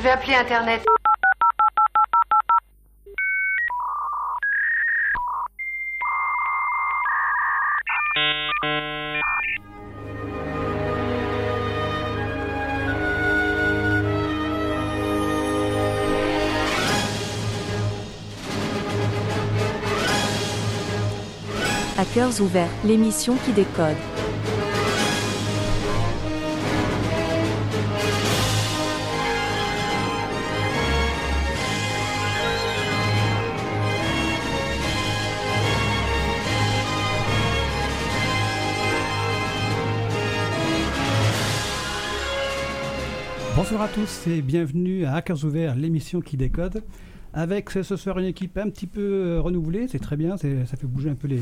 Je vais appeler Internet. Hackers ouverts, l'émission qui décode. Bonsoir à tous et bienvenue à Hackers Ouverts, l'émission qui décode. Avec ce soir une équipe un petit peu euh, renouvelée, c'est très bien, ça fait bouger un peu les.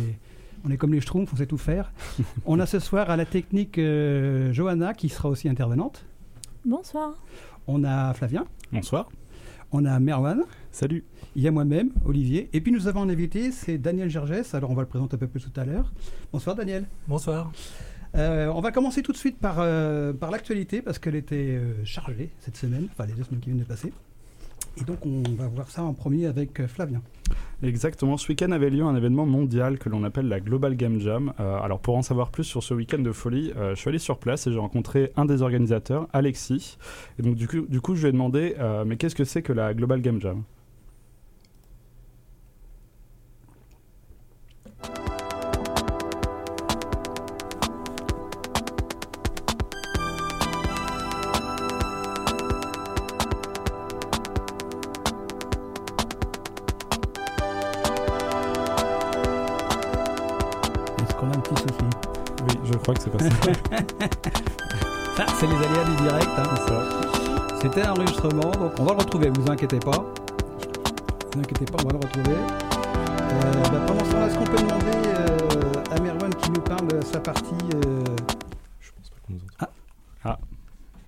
On est comme les schtroumpfs, on sait tout faire. on a ce soir à la technique euh, Johanna qui sera aussi intervenante. Bonsoir. On a Flavien, Bonsoir. on a Merwan, Salut. il y a moi-même, Olivier, et puis nous avons un invité, c'est Daniel Gergès. Alors on va le présenter un peu plus tout à l'heure. Bonsoir Daniel. Bonsoir. Euh, on va commencer tout de suite par, euh, l'actualité parce qu'elle était euh, chargée cette semaine, enfin les deux semaines qui viennent de passer. Et donc on va voir ça en premier avec Flavien. Exactement, ce week-end avait lieu un événement mondial que l'on appelle la Global Game Jam. Alors pour en savoir plus sur ce week-end de folie, je suis allé sur place et j'ai rencontré un des organisateurs, Alexis. Et donc du coup, je lui ai demandé, mais qu'est-ce que c'est que la Global Game Jam? Que c'est pas ça. Ça, c'est les aléas du direct. hein. C'était un enregistrement, donc on va le retrouver, vous inquiétez pas. Vous inquiétez pas, on va le retrouver. Euh, bah, pendant ce temps, est-ce qu'on peut demander euh, à Merwan qui nous parle de sa partie euh, Je pense pas qu'on nous entend.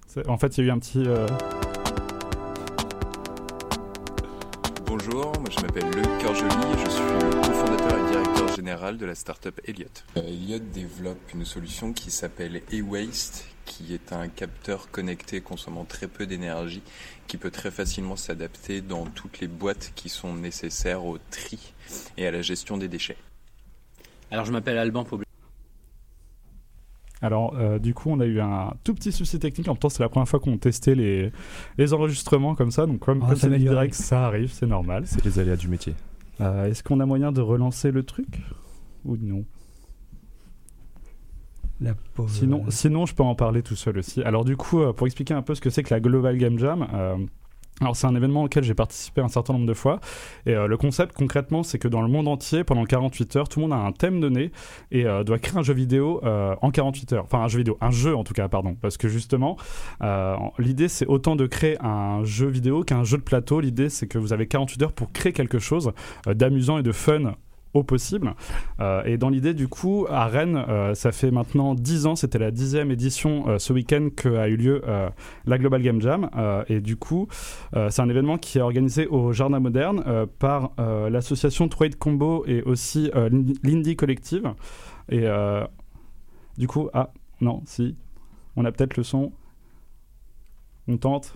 C'est- En fait, il y a eu un petit... euh, Bonjour, moi je m'appelle Luc général de la startup Elliott. Euh, Elliott développe une solution qui s'appelle eWaste, qui est un capteur connecté consommant très peu d'énergie, qui peut très facilement s'adapter dans toutes les boîtes qui sont nécessaires au tri et à la gestion des déchets. Alors je m'appelle Alban Poblet. Alors, euh, du coup, on a eu un tout petit souci technique. En même temps, c'est la première fois qu'on testait les, les enregistrements comme ça. Donc, comme, c'est s'améliorer. direct, ça arrive, c'est normal. C'est les aléas du métier. Euh, Est-ce qu'on a moyen de relancer le truc? Ou non la pauvre. Sinon, sinon, je peux en parler tout seul aussi. Alors du coup, euh, pour expliquer un peu ce que c'est que la Global Game Jam, euh, alors c'est un événement auquel j'ai participé un certain nombre de fois. Et euh, le concept concrètement, c'est que dans le monde entier, pendant 48 heures, tout le monde a un thème donné et euh, doit créer un jeu vidéo euh, en 48 heures. Enfin un jeu vidéo, un jeu en tout cas, pardon. Parce que justement, l'idée c'est autant de créer un jeu vidéo qu'un jeu de plateau. L'idée c'est que vous avez 48 heures pour créer quelque chose d'amusant et de fun au possible. Euh, et dans l'idée, du coup, à Rennes, euh, ça fait maintenant 10 ans, c'était la dixième édition euh, ce week-end qu'a eu lieu la Global Game Jam. Et du coup, c'est un événement qui est organisé au Jardin Moderne par l'association Trade Combo et aussi l'In- l'Indie Collective. Et du coup, ah, non, si, on a peut-être le son. On tente.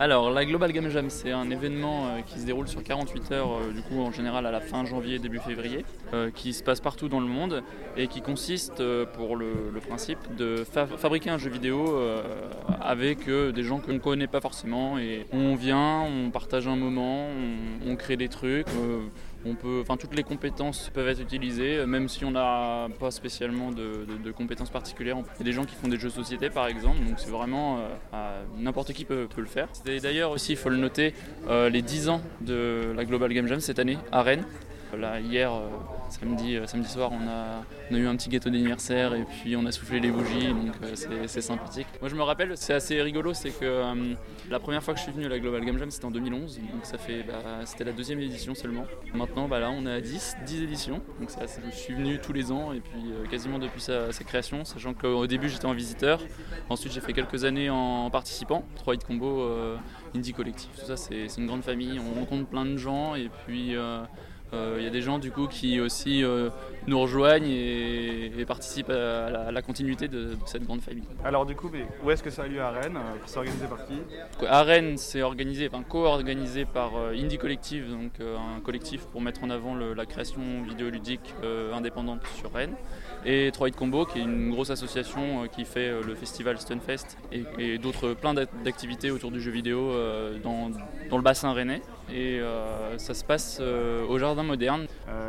Alors, la Global Game Jam, c'est un événement euh, qui se déroule sur 48 heures, euh, du coup, en général à la fin janvier, début février, euh, qui se passe partout dans le monde et qui consiste, pour le, principe, de fa- fabriquer un jeu vidéo avec des gens qu'on ne connaît pas forcément. Et on vient, on partage un moment, on crée des trucs. Toutes les compétences peuvent être utilisées, euh, même si on n'a pas spécialement de, compétences particulières. Il y a des gens qui font des jeux de société, par exemple, donc c'est vraiment euh, n'importe qui peut, peut le faire. D'ailleurs aussi, il faut le noter, euh, les 10 ans de la Global Game Jam cette année à Rennes. Hier, euh, samedi, euh, samedi soir, on a, eu un petit gâteau d'anniversaire et puis on a soufflé les bougies, donc euh, c'est- sympathique. Moi, je me rappelle, c'est assez rigolo, c'est que la première fois que je suis venu à la Global Game Jam, c'était en 2011, donc ça fait, bah, c'était la deuxième édition seulement. Maintenant, bah, là, on est à 10, 10 éditions, donc je suis venu tous les ans et puis quasiment depuis sa, création, sachant qu'au début, j'étais en visiteur, ensuite, j'ai fait quelques années en participant, 3 hit combo, Indie Collectif, tout ça, c'est une grande famille, on rencontre plein de gens et puis. Il y a des gens du coup qui aussi nous rejoignent et, participent à la, continuité de, cette grande famille. Alors du coup, mais où est-ce que ça a lieu à Rennes C'est organisé par qui? À Rennes, c'est organisé, enfin co-organisé par Indie Collective, donc un collectif pour mettre en avant la création vidéoludique indépendante sur Rennes. Et Troid Combo qui est une grosse association euh, qui fait euh, le festival Stunfest et, et d'autres plein d'activités autour du jeu vidéo euh, dans, dans, le bassin rennais et ça se passe au jardin moderne.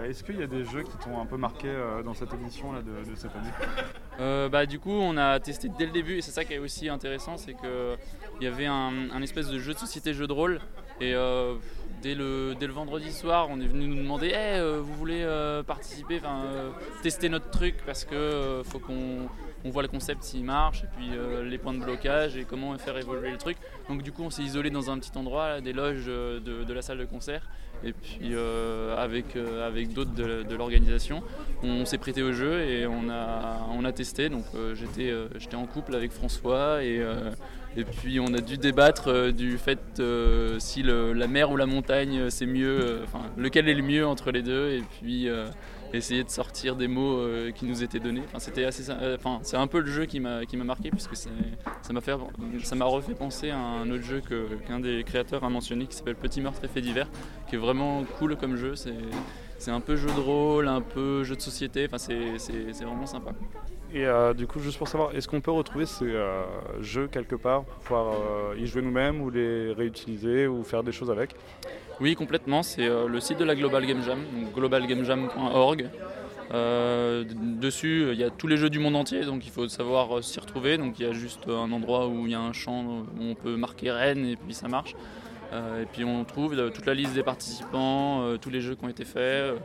Est-ce qu'il y a des jeux qui t'ont un peu marqué dans cette édition là, de, de cette année? Bah, Du coup on a testé dès le début et c'est ça qui est aussi intéressant c'est qu'il y avait un, un, espèce de jeu de société jeu de rôle et dès le, dès le vendredi soir, on est venu nous demander hey, euh, vous voulez euh, participer, euh, tester notre truc parce que faut qu'on voit le concept s'il marche et puis les points de blocage et comment faire évoluer le truc. Donc du coup, on s'est isolé dans un petit endroit, des loges de, la salle de concert. Et puis avec, avec d'autres de, l'organisation, on s'est prêté au jeu et on a, on testé. Donc j'étais en couple avec François et puis on a dû débattre euh, du fait euh, si la mer ou la montagne euh, c'est mieux, enfin lequel est le mieux entre les deux, et puis essayer de sortir des mots qui nous étaient donnés. Enfin, c'était assez, enfin, c'est un peu le jeu qui m'a qui m'a marqué puisque ça m'a fait, ça m'a refait penser à un autre jeu que qu'un des créateurs a mentionné qui s'appelle Petit meurtre et fait divers, qui est vraiment cool comme jeu. C'est un peu jeu de rôle, un peu jeu de société. Enfin, c'est vraiment sympa. Et euh, du coup, juste pour savoir, est-ce qu'on peut retrouver ces euh, jeux quelque part pour pouvoir euh, y jouer nous-mêmes ou les réutiliser ou faire des choses avec? Oui, complètement. C'est le site de la Global Game Jam, globalgamejam.org. dessus, il y a tous les jeux du monde entier, donc il faut savoir s'y retrouver. Donc il y a juste un endroit où il y a un champ où on peut marquer Rennes et puis ça marche. Euh, et puis on trouve euh, toute la liste des participants, euh, tous les jeux qui ont été faits.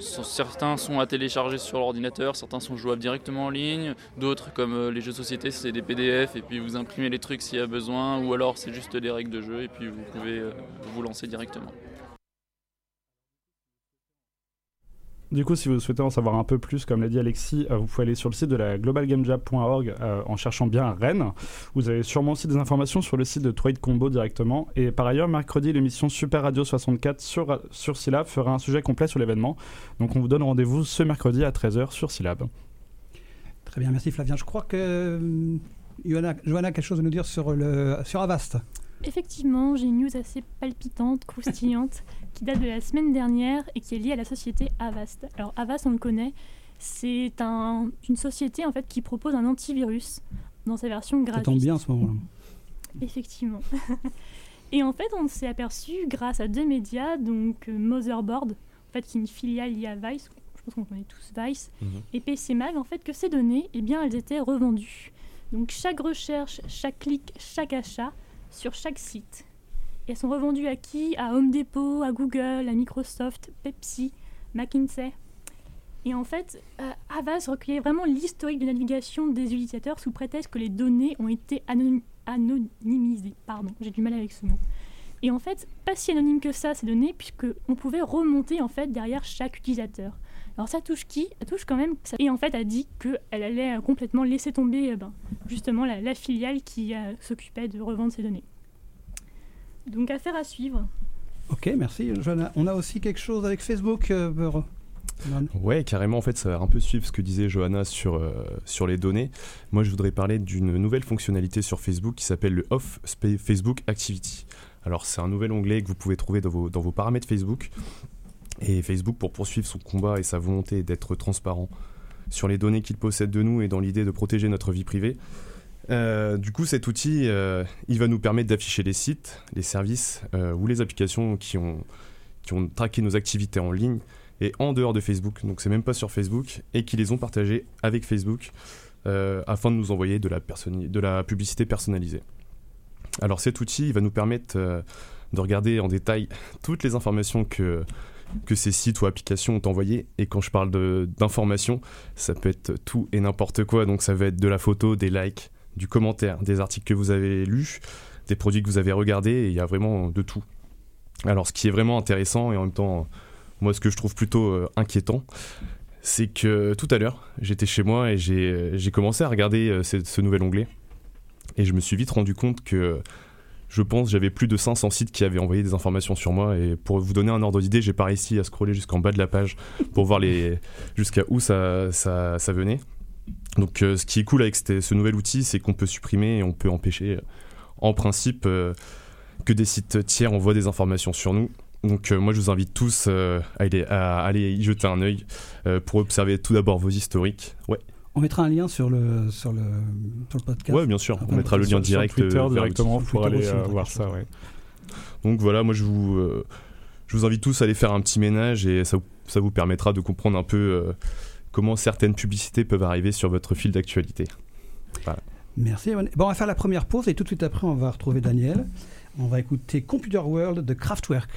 Certains sont à télécharger sur l'ordinateur, certains sont jouables directement en ligne, d'autres comme les jeux de société c'est des PDF et puis vous imprimez les trucs s'il y a besoin ou alors c'est juste des règles de jeu et puis vous pouvez vous lancer directement. Du coup, si vous souhaitez en savoir un peu plus, comme l'a dit Alexis, euh, vous pouvez aller sur le site de la globalgamejab.org euh, en cherchant bien Rennes. Vous avez sûrement aussi des informations sur le site de Trade Combo directement. Et par ailleurs, mercredi, l'émission Super Radio 64 sur, sur Syllab fera un sujet complet sur l'événement. Donc on vous donne rendez-vous ce mercredi à 13h sur Syllab. Très bien, merci Flavien. Je crois que euh, Johanna, a quelque chose à nous dire sur, le, sur Avast. Effectivement, j'ai une news assez palpitante, croustillante, qui date de la semaine dernière et qui est liée à la société Avast. Alors Avast, on le connaît, c'est un, une société en fait qui propose un antivirus dans sa version gratuite. Ça tombe bien en ce moment. Effectivement. et en fait, on s'est aperçu grâce à deux médias, donc euh, Motherboard, en fait, qui est une filiale liée à Vice, je pense qu'on connaît tous Vice, mhm. et PC Mag, en fait, que ces données, eh bien, elles étaient revendues. Donc chaque recherche, chaque clic, chaque achat sur chaque site. elles sont revendues à qui? À Home Depot, à Google, à Microsoft, Pepsi, McKinsey. Et en fait, euh, recueillait vraiment l'historique de navigation des utilisateurs sous prétexte que les données ont été anonymisées. Pardon, j'ai du mal avec ce mot. Et en fait, pas si anonyme que ça ces données, puisqu'on pouvait remonter en fait derrière chaque utilisateur. Alors ça touche qui? Ça touche quand même. Et en fait, a dit qu'elle allait euh, complètement laisser tomber euh, ben, justement la, filiale qui euh, s'occupait de revendre ces données. Donc affaire à suivre. Ok, merci Johanna. On a aussi quelque chose avec Facebook. Ouais, carrément, en fait, ça va un peu suivre ce que disait Johanna sur, sur les données. Moi, je voudrais parler d'une nouvelle fonctionnalité sur Facebook qui s'appelle le Off Facebook Activity. Alors, c'est un nouvel onglet que vous pouvez trouver dans vos, dans vos paramètres Facebook et Facebook, pour poursuivre son combat et sa volonté d'être transparent sur les données qu'il possède de nous et dans l'idée de protéger notre vie privée, euh, du coup, cet outil, euh, il va nous permettre d'afficher les sites, les services euh, ou les applications qui ont, qui ont traqué nos activités en ligne et en dehors de Facebook, donc c'est même pas sur Facebook, et qui les ont partagées avec Facebook afin de nous envoyer de la, de la publicité personnalisée. Alors cet outil il va nous permettre de regarder en détail toutes les informations que que ces sites ou applications ont envoyé. Et quand je parle d'informations, ça peut être tout et n'importe quoi. Donc ça va être de la photo, des likes, du commentaire, des articles que vous avez lus, des produits que vous avez regardés, et il y a vraiment de tout. Alors ce qui est vraiment intéressant et en même temps, moi ce que je trouve plutôt euh, inquiétant, c'est que tout à l'heure, j'étais chez moi et j'ai commencé à regarder euh, ce, nouvel onglet. Et je me suis vite rendu compte que je pense, j'avais plus de 500 sites qui avaient envoyé des informations sur moi. Et pour vous donner un ordre d'idée, j'ai pas réussi à scroller jusqu'en bas de la page pour voir les jusqu'à où ça, ça, venait. Donc, ce qui est cool avec ce nouvel outil, c'est qu'on peut supprimer et on peut empêcher, en principe, que des sites tiers envoient des informations sur nous. Donc moi je vous invite tous à, aller, y jeter un œil pour observer tout d'abord vos historiques. Ouais. On mettra un lien sur le, sur le, sur le podcast. Oui, bien sûr. on mettra le lien direct sur Twitter directement pour aller euh, voir ça. Ouais. Donc voilà, moi je vous, euh, je vous invite tous à aller faire un petit ménage et ça, ça vous permettra de comprendre un peu euh, comment certaines publicités peuvent arriver sur votre fil d'actualité. Merci. Bon, on va faire la première pause et tout de suite après, on va retrouver Daniel. On va écouter Computer World de Kraftwerk.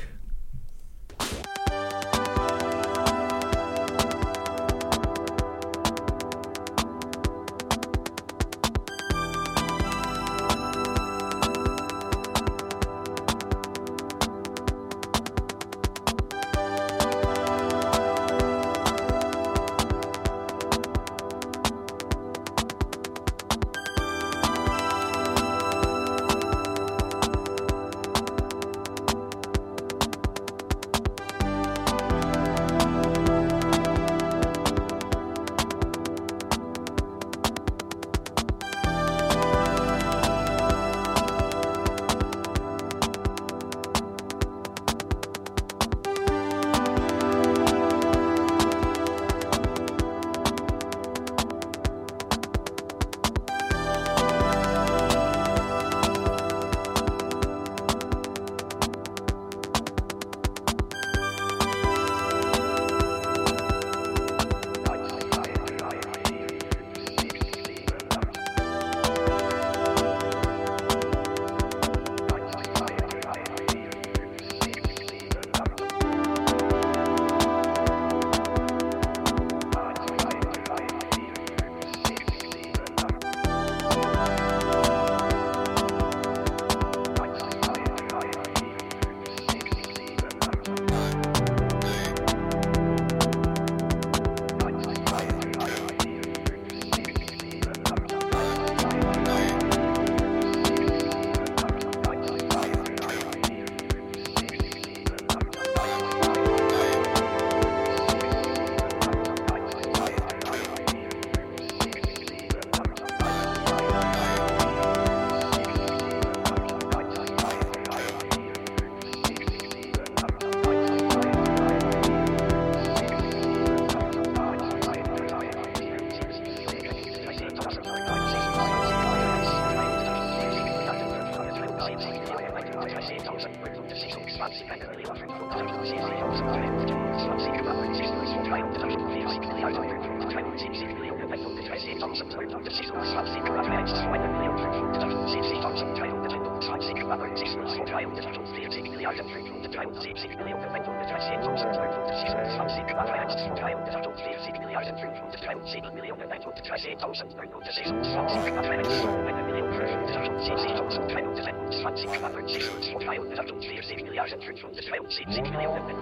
miljard.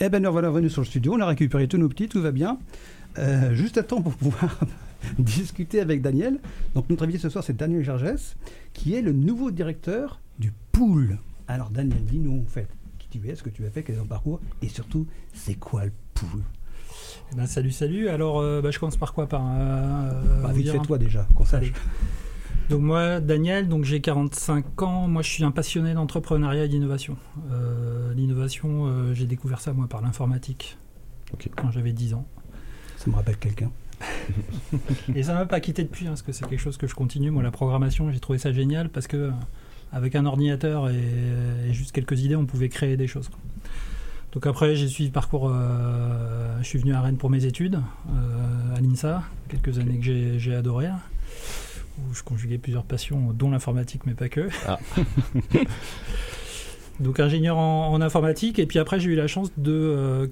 Eh ben nous voilà revenus sur le studio, on a récupéré tous nos petits, tout va bien. Euh, juste à temps pour pouvoir discuter avec Daniel. Donc notre invité ce soir c'est Daniel Gergès, qui est le nouveau directeur du pool. Alors Daniel, dis-nous en fait qui tu es, ce que tu as fait, quel est ton parcours, et surtout c'est quoi le pool? Eh ben, salut, salut. Alors, euh, bah, je commence par quoi Par euh, bah, vite fait toi déjà, qu'on sache. Donc moi, Daniel, donc j'ai 45 ans. Moi, je suis un passionné d'entrepreneuriat et d'innovation. Euh, l'innovation, euh, j'ai découvert ça moi par l'informatique quand j'avais 10 ans. Ça me rappelle quelqu'un. et ça m'a pas quitté depuis, hein, parce que c'est quelque chose que je continue. Moi, la programmation, j'ai trouvé ça génial parce que avec un ordinateur et, juste quelques idées, on pouvait créer des choses. Donc après, j'ai suivi le parcours. Euh, je suis venu à Rennes pour mes études à l'INSA, quelques années que j'ai adoré où je conjuguais plusieurs passions, dont l'informatique, mais pas que. Ah. Donc ingénieur en, informatique et puis après j'ai eu la chance de euh,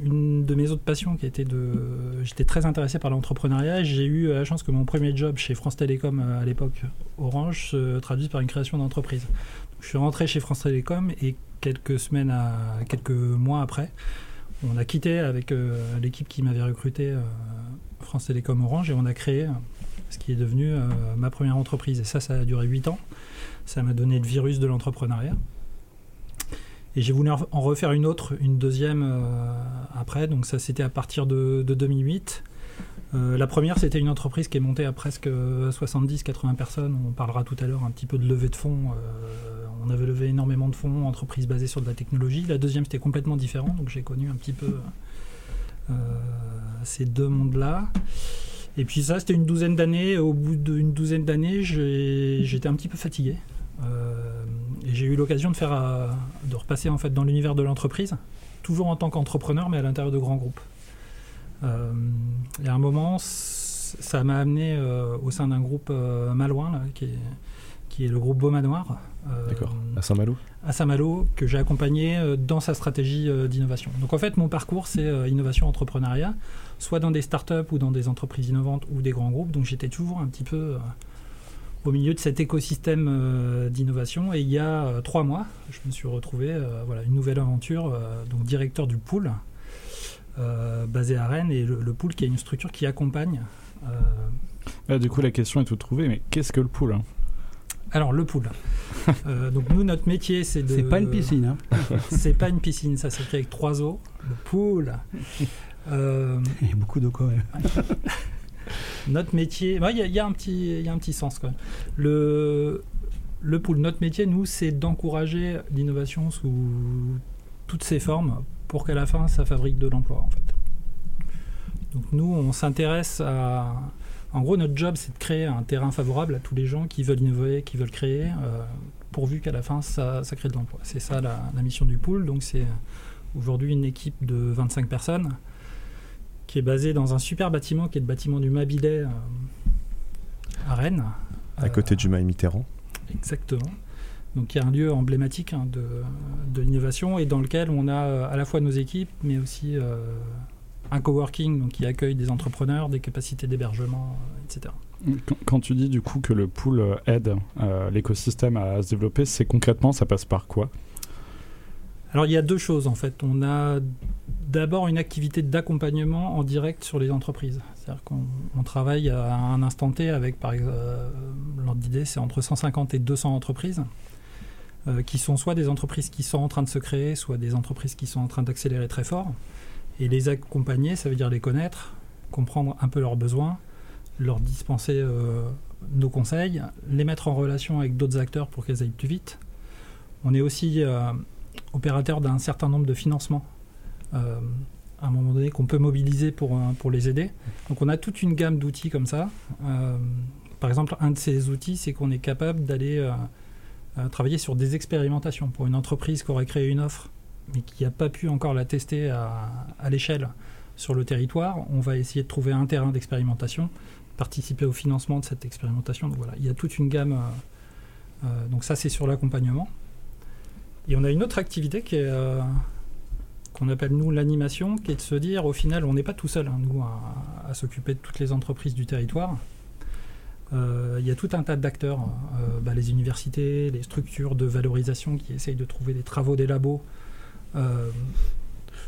une de mes autres passions qui était de j'étais très intéressé par l'entrepreneuriat. J'ai eu la chance que mon premier job chez France Télécom à l'époque Orange se traduise par une création d'entreprise. Je suis rentré chez France Télécom et quelques semaines à quelques mois après, on a quitté avec l'équipe qui m'avait recruté France Télécom Orange et on a créé ce qui est devenu ma première entreprise. Et ça, ça a duré 8 ans. Ça m'a donné le virus de l'entrepreneuriat. Et j'ai voulu en refaire une autre, une deuxième euh, après. Donc ça, c'était à partir de, 2008. Euh, la première, c'était une entreprise qui est montée à presque 70-80 personnes. On parlera tout à l'heure un petit peu de levée de fonds. Euh, on avait levé énormément de fonds, entreprise basée sur de la technologie. La deuxième, c'était complètement différent. Donc j'ai connu un petit peu ces deux mondes-là. Et puis ça, c'était une douzaine d'années. Au bout d'une douzaine d'années, j'étais un petit peu fatigué. Euh, et j'ai eu l'occasion de faire, euh, de repasser en fait dans l'univers de l'entreprise, toujours en tant qu'entrepreneur, mais à l'intérieur de grands groupes. Euh, et à un moment, ça m'a amené au sein d'un groupe malouin, là, qui, est, qui est le groupe Beaumanoir. D'accord. À Saint-Malo À Saint-Malo, que j'ai accompagné dans sa stratégie d'innovation. Donc en fait, mon parcours, c'est innovation entrepreneuriat, soit dans des startups ou dans des entreprises innovantes ou des grands groupes. Donc j'étais toujours un petit peu au milieu de cet écosystème euh, d'innovation. Et il y a euh, trois mois, je me suis retrouvé euh, voilà, une nouvelle aventure, donc directeur du pool, basé à Rennes, et le, pool qui est une structure qui accompagne. du coup, la question est toute trouvée, mais qu'est-ce que le pool hein? Alors le pool. donc nous notre métier c'est de. C'est pas une piscine. Hein. c'est pas une piscine, ça s'écrit avec trois eaux. Le pool. Il y a beaucoup d'eau quand même. notre métier, il y, a un petit, y a un petit sens quand même. Le, le pool, notre métier, nous, c'est d'encourager l'innovation sous toutes ses formes pour qu'à la fin, ça fabrique de l'emploi, en fait. Donc nous, on s'intéresse à... En gros, notre job, c'est de créer un terrain favorable à tous les gens qui veulent innover, qui veulent créer, euh, pourvu qu'à la fin, ça, ça crée de l'emploi. C'est ça la, la, mission du pool. Donc c'est aujourd'hui une équipe de 25 personnes qui est basé dans un super bâtiment qui est le bâtiment du Mabilet euh, à Rennes. À côté du Maï Mitterrand. Exactement. Donc il y a un lieu emblématique hein, de, de l'innovation et dans lequel on a euh, à la fois nos équipes, mais aussi euh, un coworking donc, qui accueille des entrepreneurs, des capacités d'hébergement, etc. Quand tu dis du coup que le pool aide l'écosystème à se développer, c'est concrètement, ça passe par quoi? Alors il y a deux choses en fait. On a d'abord une activité d'accompagnement en direct sur les entreprises. C'est-à-dire qu'on travaille à un instant T avec, par exemple, euh, l'ordre d'idée, c'est entre 150 et 200 entreprises, euh, qui sont soit des entreprises qui sont en train de se créer, soit des entreprises qui sont en train d'accélérer très fort. Et les accompagner, ça veut dire les connaître, comprendre un peu leurs besoins, leur dispenser euh, nos conseils, les mettre en relation avec d'autres acteurs pour qu'elles aillent plus vite. On est aussi opérateur d'un certain nombre de financements euh, à un moment donné qu'on peut mobiliser pour, euh, pour les aider. Donc on a toute une gamme d'outils comme ça. Euh, par exemple, un de ces outils, c'est qu'on est capable d'aller travailler sur des expérimentations pour une entreprise qui aurait créé une offre mais qui n'a pas pu encore la tester à l'échelle sur le territoire. On va essayer de trouver un terrain d'expérimentation, participer au financement de cette expérimentation. Donc voilà, il y a toute une gamme. donc ça, c'est sur l'accompagnement. Et on a une autre activité est qu'on appelle nous l'animation, qui est de se dire au final on n'est pas tout seul, hein, nous, à, s'occuper de toutes les entreprises du territoire. Euh, il y a tout un tas d'acteurs, euh, bah, les universités, les structures de valorisation qui essayent de trouver des travaux des labos.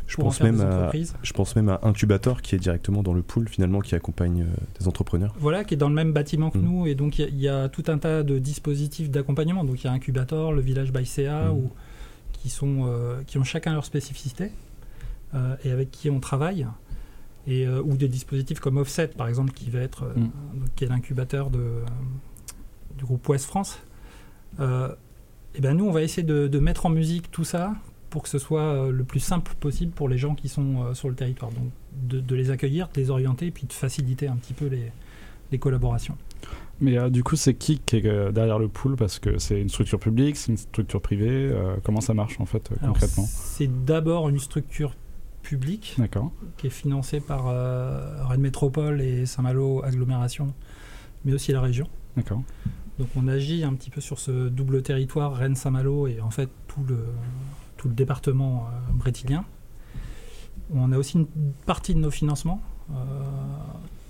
Euh, je pense, même à, je pense même à Incubator qui est directement dans le pool finalement qui accompagne des entrepreneurs. Voilà, qui est dans le même bâtiment que mm. nous et donc il y, a tout un tas de dispositifs d'accompagnement. Donc il y a Incubator, le village by CA mm. ou qui, sont, euh, qui ont chacun leur spécificité euh, et avec qui on travaille. Et, euh, ou des dispositifs comme Offset, par exemple, qui va être mm. qui est l'incubateur de, du groupe Ouest France. et ben nous, on va essayer de, mettre en musique tout ça pour que ce soit le plus simple possible pour les gens qui sont sur le territoire. Donc de, de, les accueillir, de les orienter, et puis de faciliter un petit peu les, les collaborations. Mais euh, du coup, c'est qui qui est euh, derrière le pool? Parce que c'est une structure publique, c'est une structure privée. Euh, comment ça marche en fait concrètement? C'est d'abord une structure publique qui est financée par Rennes Métropole et Saint-Malo Agglomération, mais aussi la région. D'accord. Donc on agit un petit peu sur ce double territoire Rennes-Saint-Malo et en fait tout le, tout le département brétilien. On a aussi une partie de nos financements,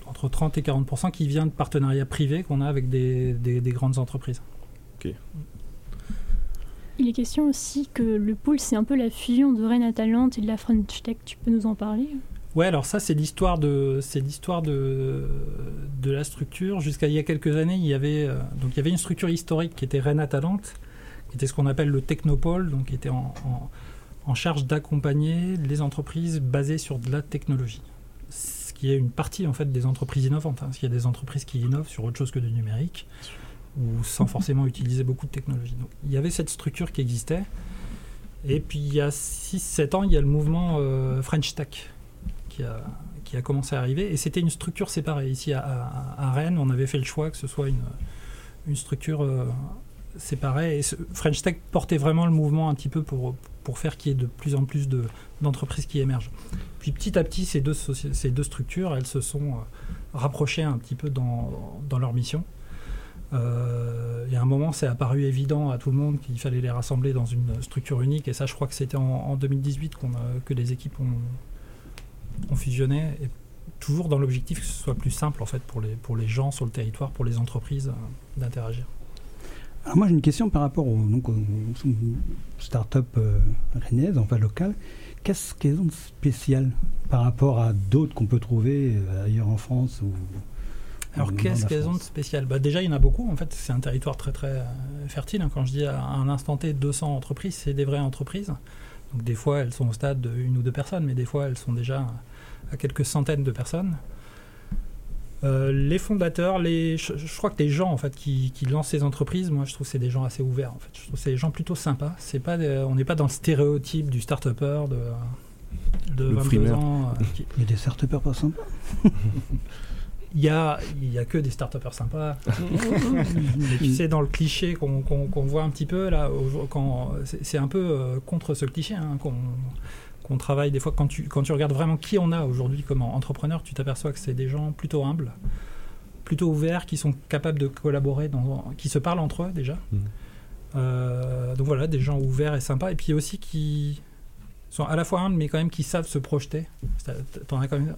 entre 30 et 40% qui vient de partenariats privés qu'on a avec des, des, grandes entreprises. Il est question aussi que le pool, c'est un peu la fusion de Rennes Talent et de la French Tech. Tu peux nous en parler? Ouais, alors ça, c'est l'histoire de, c'est l'histoire de, de la structure. Jusqu'à il y a quelques années, il y avait, euh, donc il y avait une structure historique qui était Rennes était ce qu'on appelle le Technopole, donc qui était en, charge d'accompagner les entreprises basées sur de la technologie. Ce qui est une partie en fait des entreprises innovantes. Hein. Il y a des entreprises qui innovent sur autre chose que du numérique ou sans forcément utiliser beaucoup de technologie. Donc, il y avait cette structure qui existait. Et puis il y a 6-7 ans, il y a le mouvement euh, French Tech qui a, commencé à arriver. Et c'était une structure séparée. Ici à, Rennes, on avait fait le choix que ce soit une, une structure euh, séparée. Et French Tech portait vraiment le mouvement un petit peu pour, pour faire qu'il y ait de plus en plus d'entreprises qui émergent. Puis petit à petit, ces deux, ces deux structures, elles se sont euh, rapprochées un petit peu dans, dans leur mission. Euh, il y un moment, c'est apparu évident à tout le monde qu'il fallait les rassembler dans une structure unique. Et ça, je crois que c'était en, 2018 que les équipes ont, fusionné. Toujours dans l'objectif que ce soit plus simple en fait pour les, pour les gens sur le territoire, pour les entreprises euh, d'interagir. Alors moi j'ai une question par rapport aux, donc, start-up euh, rennaises, enfin locales. Qu'est-ce qu'elles ont de spécial par rapport à d'autres qu'on peut trouver ailleurs en France ou alors qu'est-ce qu'elles ont de spécial? Bah, Déjà, il y en a beaucoup. En fait, c'est un territoire très très euh, fertile. Quand je dis à un instant T 200 entreprises, c'est des vraies entreprises. Donc des fois, elles sont au stade d'une ou deux personnes, mais des fois, elles sont déjà à quelques centaines de personnes. Euh, les fondateurs, les, je, crois que les gens en fait qui, lancent ces entreprises, moi je trouve que c'est des gens assez ouverts en fait. Je trouve que c'est des gens plutôt sympas. C'est pas, on n'est pas dans le stéréotype du start-upper de, de 22 ans. Euh, il y a des start-uppers pas sympas. il y a, il y a que des start sympas. Mais tu sais, dans le cliché qu'on voit un petit peu là, c'est un peu euh, contre ce cliché hein, qu'on travaille des fois. Quand tu, quand tu regardes vraiment qui on a aujourd'hui comme entrepreneur, tu t'aperçois que c'est des gens plutôt humbles, plutôt ouverts, qui sont capables de collaborer, dans, qui se parlent entre eux déjà. Mmh. Euh, donc voilà, des gens ouverts et sympas. Et puis aussi qui sont à la fois humbles, mais quand même qui savent se projeter. T'en as quand même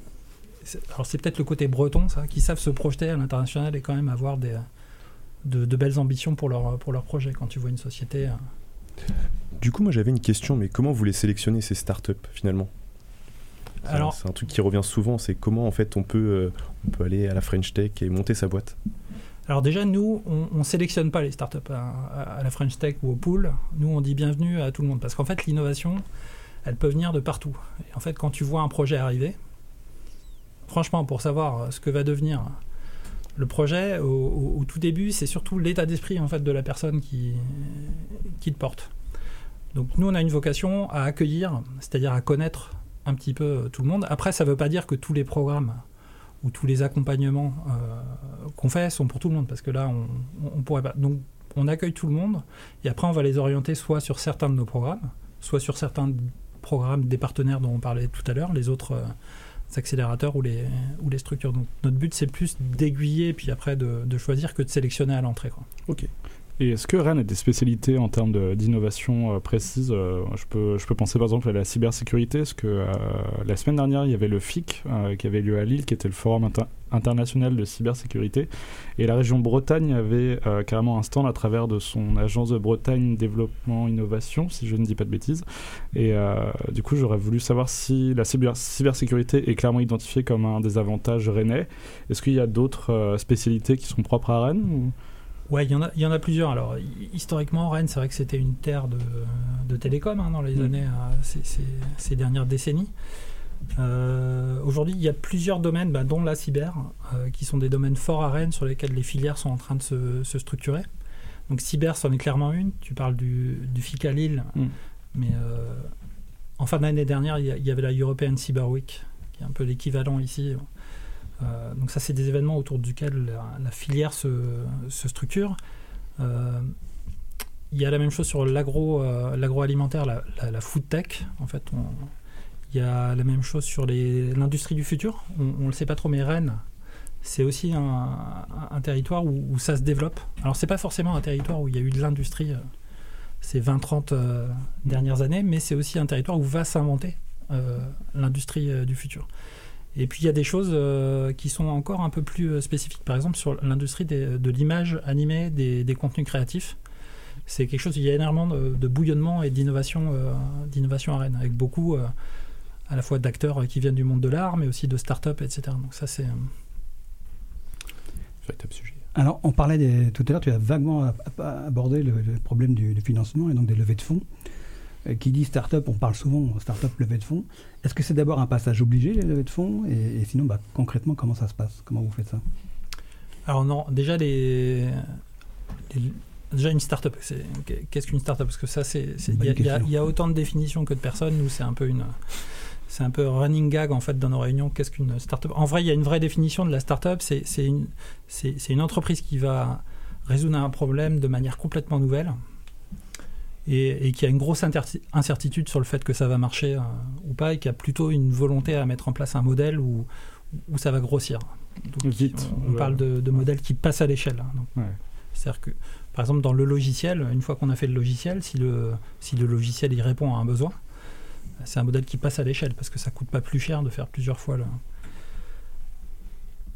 alors c'est peut-être le côté breton, ça, qui savent se projeter à l'international et quand même avoir des, de, belles ambitions pour leur, pour leur projet quand tu vois une société. Euh. Du coup, moi j'avais une question, mais comment vous les sélectionnez ces startups finalement? Alors, c'est un truc qui revient souvent, c'est comment en fait on peut, euh, on peut aller à la French Tech et monter sa boîte? Alors déjà, nous, on ne sélectionne pas les startups à, à, la French Tech ou au pool. Nous, on dit bienvenue à tout le monde. Parce qu'en fait, l'innovation, elle peut venir de partout. Et en fait, quand tu vois un projet arriver, franchement, pour savoir euh, ce que va devenir le projet, au, tout début, c'est surtout l'état d'esprit en fait de la personne qui, qui le porte. Donc nous, on a une vocation à accueillir, c'est-à-dire à connaître un petit peu euh, tout le monde. Après, ça ne veut pas dire que tous les programmes ou tous les accompagnements euh, qu'on fait sont pour tout le monde, parce que là, on, on, pourrait pas. Donc, on accueille tout le monde, et après, on va les orienter soit sur certains de nos programmes, soit sur certains programmes des partenaires dont on parlait tout à l'heure, les autres accélérateurs ou les, ou les structures. Donc notre but c'est plus d'aiguiller puis après de, de, choisir que de sélectionner à l'entrée. Ok. Et est-ce que Rennes a des spécialités en termes d'innovation euh, précises euh, je, peux, je peux penser par exemple à la cybersécurité, parce que euh, la semaine dernière, il y avait le FIC qui avait lieu à Lille, qui était le Forum international de cybersécurité, et la région Bretagne avait carrément un stand à travers de son agence de Bretagne Développement Innovation, si je ne dis pas de bêtises. Et du coup, j'aurais voulu savoir si la cyber cybersécurité est clairement identifiée comme un des avantages rennais. Est-ce qu'il y a d'autres spécialités qui sont propres à Rennes Ouais, il y, en a, il y en a plusieurs. Alors, historiquement, Rennes, c'est vrai que c'était une terre de, de télécom hein, dans les mm. années, euh, ces, dernières décennies. Euh, aujourd'hui, il y a plusieurs domaines, bah, dont la cyber, euh, qui sont des domaines forts à Rennes sur lesquels les filières sont en train de se, structurer. Donc, cyber, c'en est clairement une. Tu parles du, du FIC à Lille, mm. mais en fin d'année dernière, il y, avait la European Cyber Week, qui est un peu l'équivalent ici. Euh, donc ça, c'est des événements autour duquel la, filière se, structure. Euh, il y a la même chose sur l'agro, euh, l'agroalimentaire, la, food tech. En fait, il y a la même chose sur l'industrie du futur. On ne le sait pas trop, mais Rennes, c'est aussi un, territoire où, ça se développe. Alors, c'est pas forcément un territoire où il y a eu de l'industrie ces 20-30 dernières années, mais c'est aussi un territoire où va s'inventer l'industrie du futur. Et puis il y a des choses qui sont encore un peu plus spécifiques, par exemple sur l'industrie de l'image animée, des, contenus créatifs. C'est quelque chose, il y a énormément de, bouillonnement et d'innovation, d'innovation à Rennes, avec beaucoup à la fois d'acteurs qui viennent du monde de l'art, mais aussi de start-up, etc. Donc ça, c'est... Véritable sujet. Alors, on parlait des, tout à l'heure, tu as vaguement abordé le, problème du, financement et donc des levées de fonds. Euh, qui dit start-up, on parle souvent start-up levée de fonds. Est-ce que c'est d'abord un passage obligé, les levées de fonds? Et, sinon, bah, concrètement, comment ça se passe? Comment vous faites ça? Alors non, déjà les, déjà une start-up, qu'est-ce qu'une start-up? Parce que ça, c'est, il y, a autant de définitions que de personnes. Nous, c'est un peu une, c'est un peu running gag en fait dans nos réunions. Qu'est-ce qu'une startup? En vrai, il y a une vraie définition de la startup. C'est c'est une, une entreprise qui va résoudre un problème de manière complètement nouvelle et, qui a une grosse incertitude sur le fait que ça va marcher euh, ou pas et qui a plutôt une volonté à mettre en place un modèle où, où ça va grossir. Vite, on, parle de, de, modèles qui passent à l'échelle. Hein, c'est-à-dire que, par exemple, dans le logiciel, une fois qu'on a fait le logiciel, si le, si le logiciel il répond à un besoin, c'est un modèle qui passe à l'échelle parce que ça coûte pas plus cher de faire plusieurs fois le.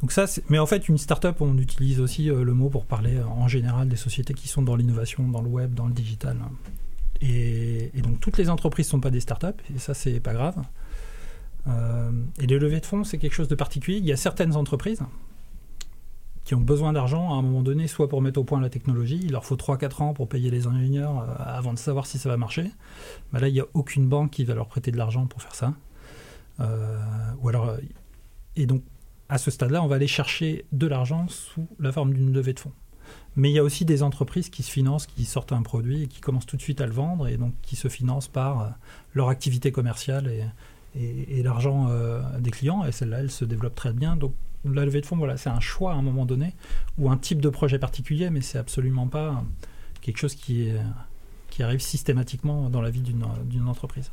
Donc ça, mais en fait, une startup, on utilise aussi euh, le mot pour parler euh, en général des sociétés qui sont dans l'innovation, dans le web, dans le digital. Et, donc toutes les entreprises ne sont pas des startups, et ça, c'est pas grave. Euh, et les levées de fonds, c'est quelque chose de particulier. Il y a certaines entreprises qui ont besoin d'argent à un moment donné, soit pour mettre au point la technologie, il leur faut 3-4 ans pour payer les ingénieurs avant de savoir si ça va marcher. Bah là, il n'y a aucune banque qui va leur prêter de l'argent pour faire ça. Ou alors, et donc, à ce stade-là, on va aller chercher de l'argent sous la forme d'une levée de fonds. Mais il y a aussi des entreprises qui se financent, qui sortent un produit et qui commencent tout de suite à le vendre et donc qui se financent par euh, leur activité commerciale et, l'argent des clients. Et celle-là, elle se développe très bien. Donc la levée de fonds, voilà, c'est un choix à un moment donné ou un type de projet particulier, mais c'est absolument pas quelque chose qui arrive systématiquement dans la vie d'une entreprise.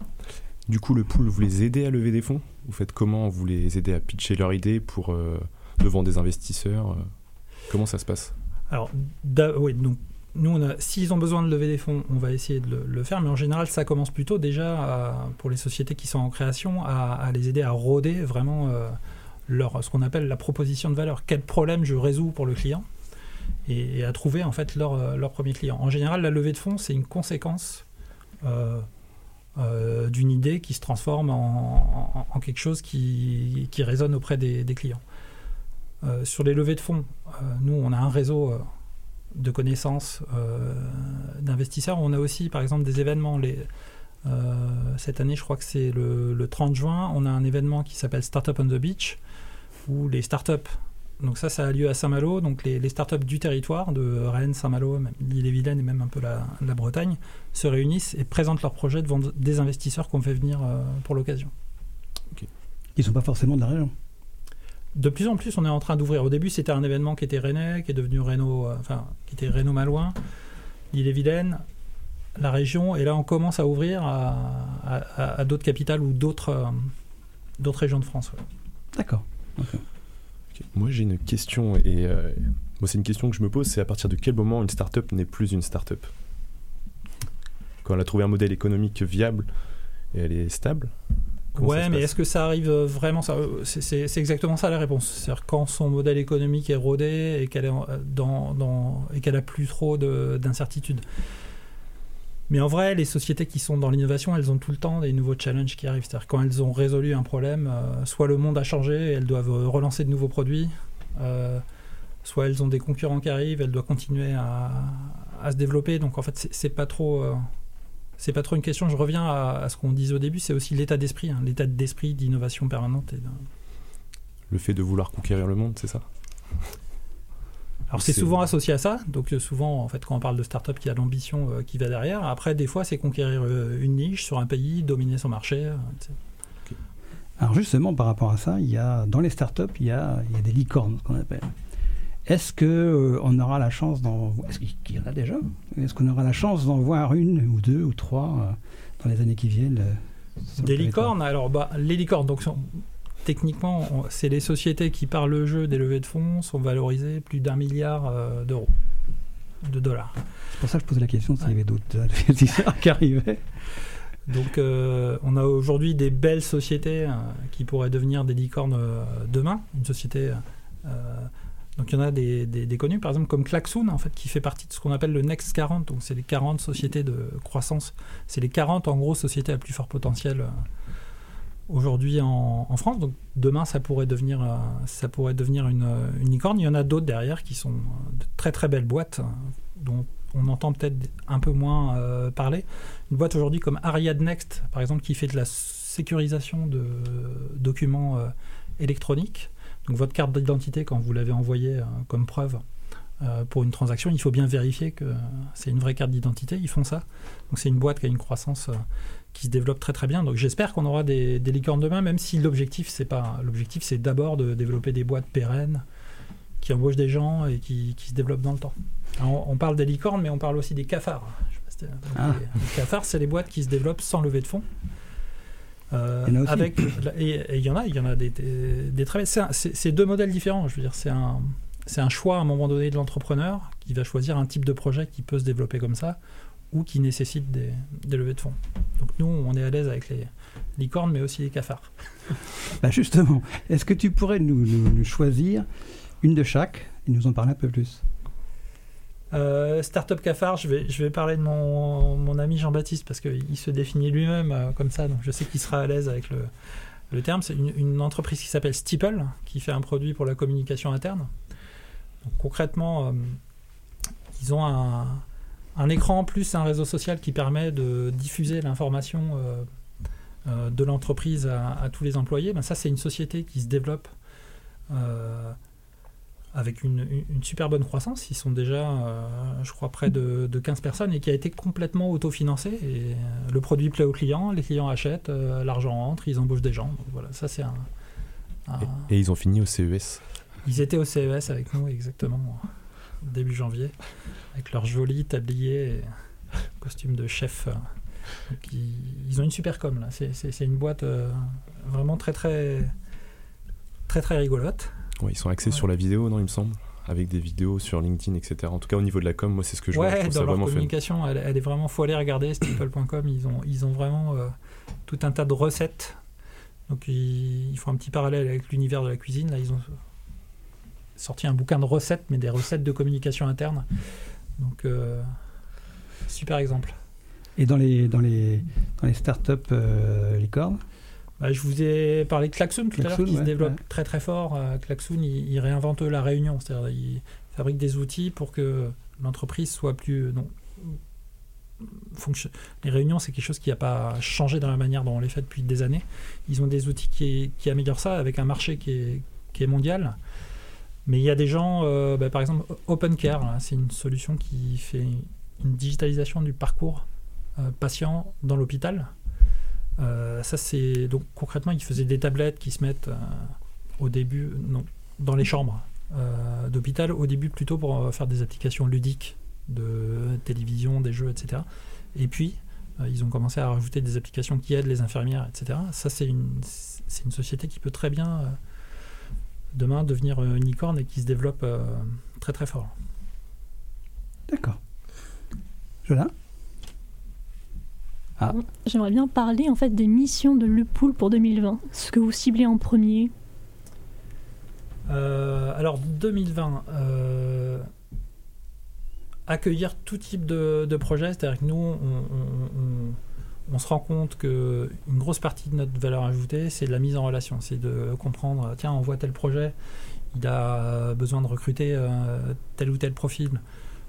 Du coup, le pool, vous les aidez à lever des fonds? Vous faites comment? Vous les aidez à pitcher leur idée pour euh, devant des investisseurs euh? Comment ça se passe? Alors, oui, donc nous, s'ils ont besoin de lever des fonds, on va essayer de le, faire, mais en général, ça commence plutôt déjà pour les sociétés qui sont en création à, les aider à rôder vraiment euh, leur, ce qu'on appelle la proposition de valeur. Quel problème je résous pour le client? Et, à trouver en fait leur, premier client. En général, la levée de fonds, c'est une conséquence euh, d'une idée qui se transforme en, quelque chose qui, qui, résonne auprès des, clients. sur les levées de fonds, nous, on a un réseau de connaissances d'investisseurs. On a aussi, par exemple, des événements. Cette année, je crois que c'est le, le, 30 juin, on a un événement qui s'appelle Startup on the Beach, où les startups, donc ça, ça a lieu à Saint-Malo, donc les, les, startups du territoire, de Rennes, Saint-Malo, l'île-et-Vilaine et même un peu la, la, Bretagne, se réunissent et présentent leurs projets devant des investisseurs qu'on fait venir euh, pour l'occasion. Qui ne sont pas forcément de la région de plus en plus, on est en train d'ouvrir. Au début, c'était un événement qui était rennais, qui est devenu Renault, euh, enfin, qui était Renault Malouin, l'île-et-Vilaine, la région, et là, on commence à ouvrir à, d'autres capitales ou d'autres euh, d'autres régions de France. D'accord. Moi, j'ai une question, et euh, c'est une question que je me pose c'est à partir de quel moment une start-up n'est plus une start-up? Quand elle a trouvé un modèle économique viable et elle est stable Ouais, mais est-ce que ça arrive vraiment C'est exactement ça la réponse. C'est-à-dire quand son modèle économique est rodé et qu'elle est dans, dans, et qu'elle a plus trop d'incertitudes. Mais en vrai, les sociétés qui sont dans l'innovation, elles ont tout le temps des nouveaux challenges qui arrivent. C'est-à-dire quand elles ont résolu un problème, euh, soit le monde a changé et elles doivent relancer de nouveaux produits, euh, soit elles ont des concurrents qui arrivent, elles doivent continuer à, se développer. Donc en fait, c'est pas trop. Euh, c'est pas trop une question. Je reviens à, ce qu'on disait au début, c'est aussi l'état d'esprit, hein, l'état d'esprit d'innovation permanente. Le fait de vouloir conquérir le monde, c'est ça? Alors c'est souvent associé à ça, donc euh, souvent en fait quand on parle de start-up, il y a l'ambition euh, qui va derrière. Après des fois c'est conquérir euh, une niche sur un pays, dominer son marché. Alors justement par rapport à ça, il y a dans les start-up il y a, il y a des licornes qu'on appelle. Est-ce que on aura la chance d'en est-ce qu'il y en a déjà? Est-ce qu'on aura la chance d'en voir une ou deux ou trois dans les années qui viennent Des licornes Alors bah les licornes donc sont techniquement, c'est les sociétés qui, par le jeu des levées de fonds, sont valorisées plus d'un milliard euh, d'euros, de dollars. C'est pour ça que je posais la question s'il y avait d'autres investisseurs qui arrivaient. Donc, on a aujourd'hui des belles sociétés qui pourraient devenir des licornes demain. Une société donc il y en a des, des, connus, par exemple comme Klaxoon, en fait, qui fait partie de ce qu'on appelle le Next 40. Donc c'est les 40 sociétés de croissance. C'est les 40 en gros sociétés à plus fort potentiel euh, aujourd'hui en, France. Donc demain ça pourrait devenir, euh, ça pourrait devenir une, une licorne. Il y en a d'autres derrière qui sont de très très belles boîtes dont on entend peut-être un peu moins euh, parler. Une boîte aujourd'hui comme Ariad Next, par exemple, qui fait de la sécurisation de documents électroniques. Donc votre carte d'identité, quand vous l'avez envoyée euh, comme preuve euh, pour une transaction, il faut bien vérifier que c'est une vraie carte d'identité. Ils font ça. Donc c'est une boîte qui a une croissance euh, qui se développe très très bien. Donc j'espère qu'on aura des, licornes demain, même si l'objectif c'est pas l'objectif c'est d'abord de développer des boîtes pérennes qui embauchent des gens et qui, se développent dans le temps. on, parle des licornes, mais on parle aussi des cafards. Ah. les cafards, c'est les boîtes qui se développent sans lever de fonds. Euh, avec et il y en a, il y en a des, des, très C'est deux modèles différents. Je veux dire, c'est un c'est un choix à un moment donné de l'entrepreneur qui va choisir un type de projet qui peut se développer comme ça ou qui nécessite des, des levées de fonds. Donc nous, on est à l'aise avec les licornes, mais aussi les cafards. Bah justement, est-ce que tu pourrais nous, nous, choisir une de chaque et nous en parler un peu plus? Euh, Startup Cafard, je vais, je vais parler de mon, mon ami Jean-Baptiste parce qu'il se définit lui-même euh, comme ça, donc je sais qu'il sera à l'aise avec le, le terme. C'est une, une, entreprise qui s'appelle Steeple, qui fait un produit pour la communication interne. Donc, concrètement, euh, ils ont un, un, écran plus un réseau social qui permet de diffuser l'information euh, de l'entreprise à, à, tous les employés. Ben, ça, c'est une société qui se développe avec une, super bonne croissance. Ils sont déjà, euh, je crois, près de, 15 personnes et qui a été complètement autofinancé. Et euh, le produit plaît aux clients, les clients achètent, euh, l'argent entre, ils embauchent des gens. Donc voilà, ça c'est un, Et, ils ont fini au CES Ils étaient au CES avec nous, exactement, début janvier, avec leur joli tablier et costume de chef. ils, ont une super com là. C'est une boîte vraiment très très très très rigolote ils sont axés sur la vidéo, non, il me semble? Avec des vidéos sur LinkedIn, etc. En tout cas, au niveau de la com, moi, c'est ce que je ouais, vois. dans leur communication, elle, est vraiment... faut aller regarder, steeple.com, ils ont, ils ont vraiment euh, tout un tas de recettes. Donc, ils, font un petit parallèle avec l'univers de la cuisine. Là, ils ont sorti un bouquin de recettes, mais des recettes de communication interne. Donc, euh, super exemple. Et dans les, dans les, dans les startups euh, licornes bah, je vous ai parlé de Klaxoon tout à l'heure, qui se développe très très fort. Euh, Klaxoon, il, réinvente la réunion, c'est-à-dire il fabrique des outils pour que l'entreprise soit plus. Non, les réunions, c'est quelque chose qui n'a pas changé dans la manière dont on les fait depuis des années. Ils ont des outils qui, qui améliorent ça avec un marché qui est, qui est mondial. Mais il y a des gens, euh, bah, par exemple, OpenCare, c'est une solution qui fait une digitalisation du parcours euh, patient dans l'hôpital. Euh, ça, c'est donc concrètement, ils faisaient des tablettes qui se mettent au début, non, dans les chambres d'hôpital, au début plutôt pour faire des applications ludiques de télévision, des jeux, etc. Et puis, ils ont commencé à rajouter des applications qui aident les infirmières, etc. Ça, c'est une société qui peut très bien demain devenir une licorne et qui se développe très très fort. D'accord. Jola ah. J'aimerais bien parler en fait des missions de Le Pool pour 2020. Ce que vous ciblez en premier. Euh, alors 2020, euh, accueillir tout type de, de projet, c'est-à-dire que nous, on, se rend compte que une grosse partie de notre valeur ajoutée, c'est de la mise en relation, c'est de comprendre, tiens, on voit tel projet, il a besoin de recruter euh, tel ou tel profil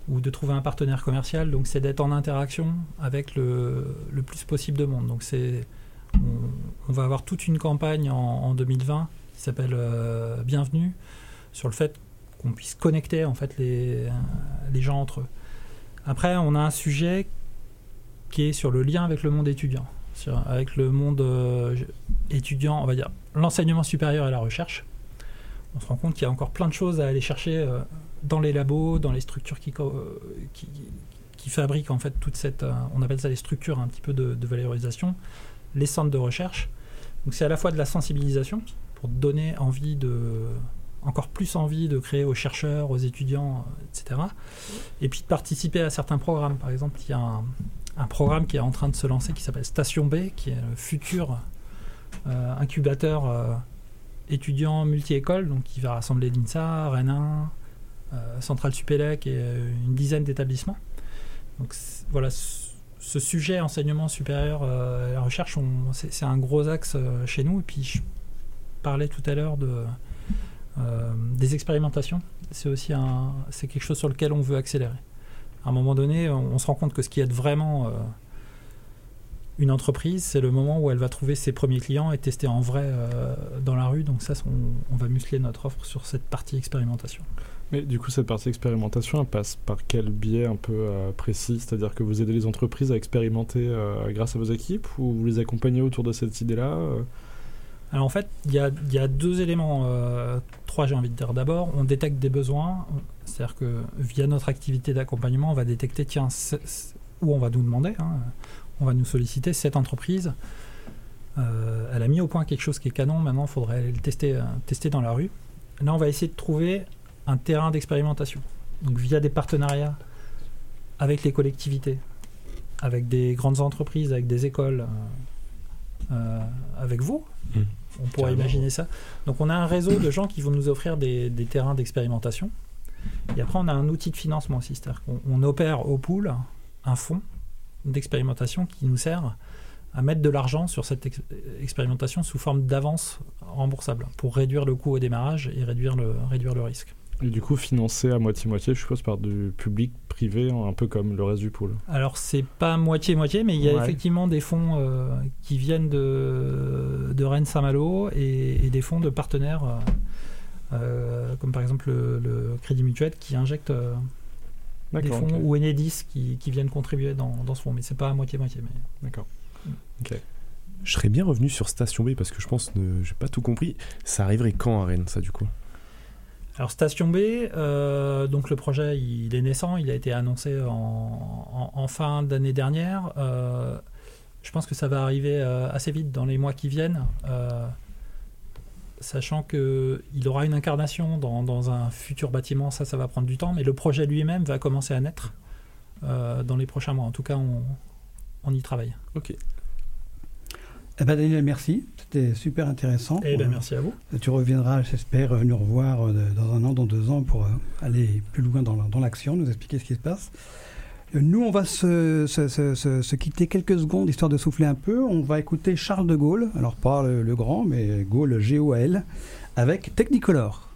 ou de trouver un partenaire commercial. Donc c'est d'être en interaction avec le, plus possible de monde. Donc c'est on, va avoir toute une campagne en, 2020 qui s'appelle euh, Bienvenue sur le fait qu'on puisse connecter en fait les, les gens entre eux. Après, on a un sujet qui est sur le lien avec le monde étudiant, avec le monde euh, étudiant, on va dire l'enseignement supérieur et la recherche. On se rend compte qu'il y a encore plein de choses à aller chercher euh, dans les labos, dans les structures qui, qui fabriquent en fait toute cette, euh, on appelle ça les structures un petit peu de, valorisation, les centres de recherche. Donc c'est à la fois de la sensibilisation pour donner envie de, encore plus envie de créer aux chercheurs, aux étudiants, etc. Et puis de participer à certains programmes. Par exemple, il y a un, programme qui est en train de se lancer qui s'appelle Station B, qui est le futur incubateur étudiant multi-école, donc qui va rassembler l'INSA, Rennes Centrale Supélec et une dizaine d'établissements. Donc voilà, ce sujet enseignement supérieur et la recherche, c'est un gros axe chez nous. Et puis je parlais tout à l'heure de euh, des expérimentations, c'est aussi un, quelque chose sur lequel on veut accélérer. À un moment donné, on, se rend compte que ce qui aide vraiment euh, une entreprise, c'est le moment où elle va trouver ses premiers clients et tester en vrai euh, dans la rue. Donc ça, on, va muscler notre offre sur cette partie expérimentation. Mais du coup, cette partie expérimentation, elle passe par quel biais un peu précis? C'est-à-dire que vous aidez les entreprises à expérimenter grâce à vos équipes ou vous les accompagnez autour de cette idée-là alors en fait, il y a, deux éléments, euh, trois j'ai envie de dire. D'abord, on détecte des besoins, c'est-à-dire que via notre activité d'accompagnement, on va détecter, tiens, où on va nous demander, hein, on va nous solliciter, cette entreprise, euh, elle a mis au point quelque chose qui est canon, maintenant il faudrait le tester, euh, tester dans la rue. Là, on va essayer de trouver un terrain d'expérimentation, donc via des partenariats avec les collectivités, avec des grandes entreprises, avec des écoles. Avec vous, mmh on pourrait imaginer ça. Donc on a un réseau de gens qui vont nous offrir des, terrains d'expérimentation. Et après, on a un outil de financement aussi. C'est-à-dire qu'on opère au pool un fonds d'expérimentation qui nous sert à mettre de l'argent sur cette expérimentation sous forme d'avance remboursable pour réduire le coût au démarrage et réduire le, réduire le risque. Et du coup, financé à moitié-moitié, je suppose, par du public privé, un peu comme le reste du pool. Alors, c'est pas moitié-moitié, mais il y a effectivement des fonds euh, qui viennent de, de Rennes-Saint-Malo et, des fonds de partenaires, euh, euh, comme par exemple le, Crédit Mutuel, qui injecte des fonds, ou Enedis qui, qui, viennent contribuer dans, dans ce fonds. Mais c'est pas moitié-moitié. Mais... D'accord. Mm. Ok. Je serais bien revenu sur Station B parce que je pense que j'ai pas tout compris. Ça arriverait quand à Rennes, ça, du coup? Alors Station B, euh, donc le projet il est naissant, il a été annoncé en, fin d'année dernière. Euh, je pense que ça va arriver euh, assez vite dans les mois qui viennent, sachant qu'il aura une incarnation dans, un futur bâtiment, ça ça va prendre du temps, mais le projet lui-même va commencer à naître dans les prochains mois. En tout cas, on, on y travaille. Ok. Eh ben Daniel, merci. C'était super intéressant. Eh ben, merci à vous. Tu reviendras, j'espère, nous revoir euh, dans un an, dans deux ans, pour euh, aller plus loin dans, l'action, nous expliquer ce qui se passe. Euh, nous, on va se, se, se, quitter quelques secondes, histoire de souffler un peu. On va écouter Charles de Gaulle, alors pas le, le grand, mais Gaulle G-O-L, avec Technicolor.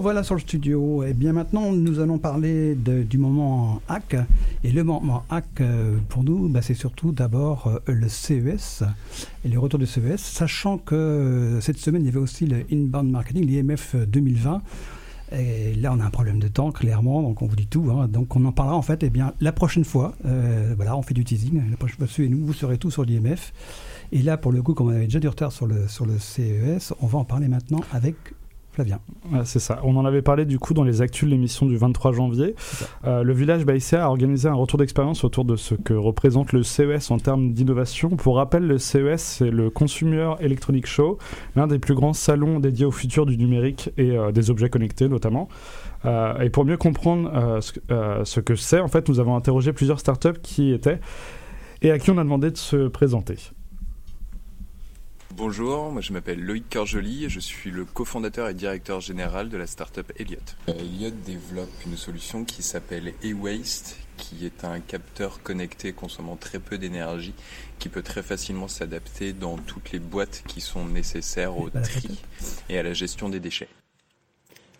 Voilà sur le studio. Et eh bien maintenant, nous allons parler du moment hack. Et le moment hack, euh, pour nous, bah, c'est surtout d'abord euh, le CES et le retour du CES, sachant que euh, cette semaine, il y avait aussi le Inbound Marketing, l'IMF 2020. Et là, on a un problème de temps, clairement, donc on vous dit tout. Hein. Donc on en parlera en fait eh bien, la prochaine fois. voilà, on fait du teasing. La prochaine fois, suivez-nous, vous serez tout sur l'IMF. Et là, pour le coup, comme on avait déjà du retard sur le, sur le CES, on va en parler maintenant avec Flavien. c'est ça. On en avait parlé du coup dans les actus de l'émission du 23 janvier. Euh, le village Baïséa a organisé un retour d'expérience autour de ce que représente le CES en termes d'innovation. Pour rappel, le CES, c'est le Consumer Electronic Show, l'un des plus grands salons dédiés au futur du numérique et euh, des objets connectés notamment. Euh, et pour mieux comprendre ce, ce, que c'est, en fait, nous avons interrogé plusieurs startups qui y étaient et à qui on a demandé de se présenter. Bonjour, moi je m'appelle Loïc Corjoli et je suis le cofondateur et directeur général de la startup Elliott. Euh, Elliott développe une solution qui s'appelle eWaste, qui est un capteur connecté consommant très peu d'énergie, qui peut très facilement s'adapter dans toutes les boîtes qui sont nécessaires au tri et à la gestion des déchets.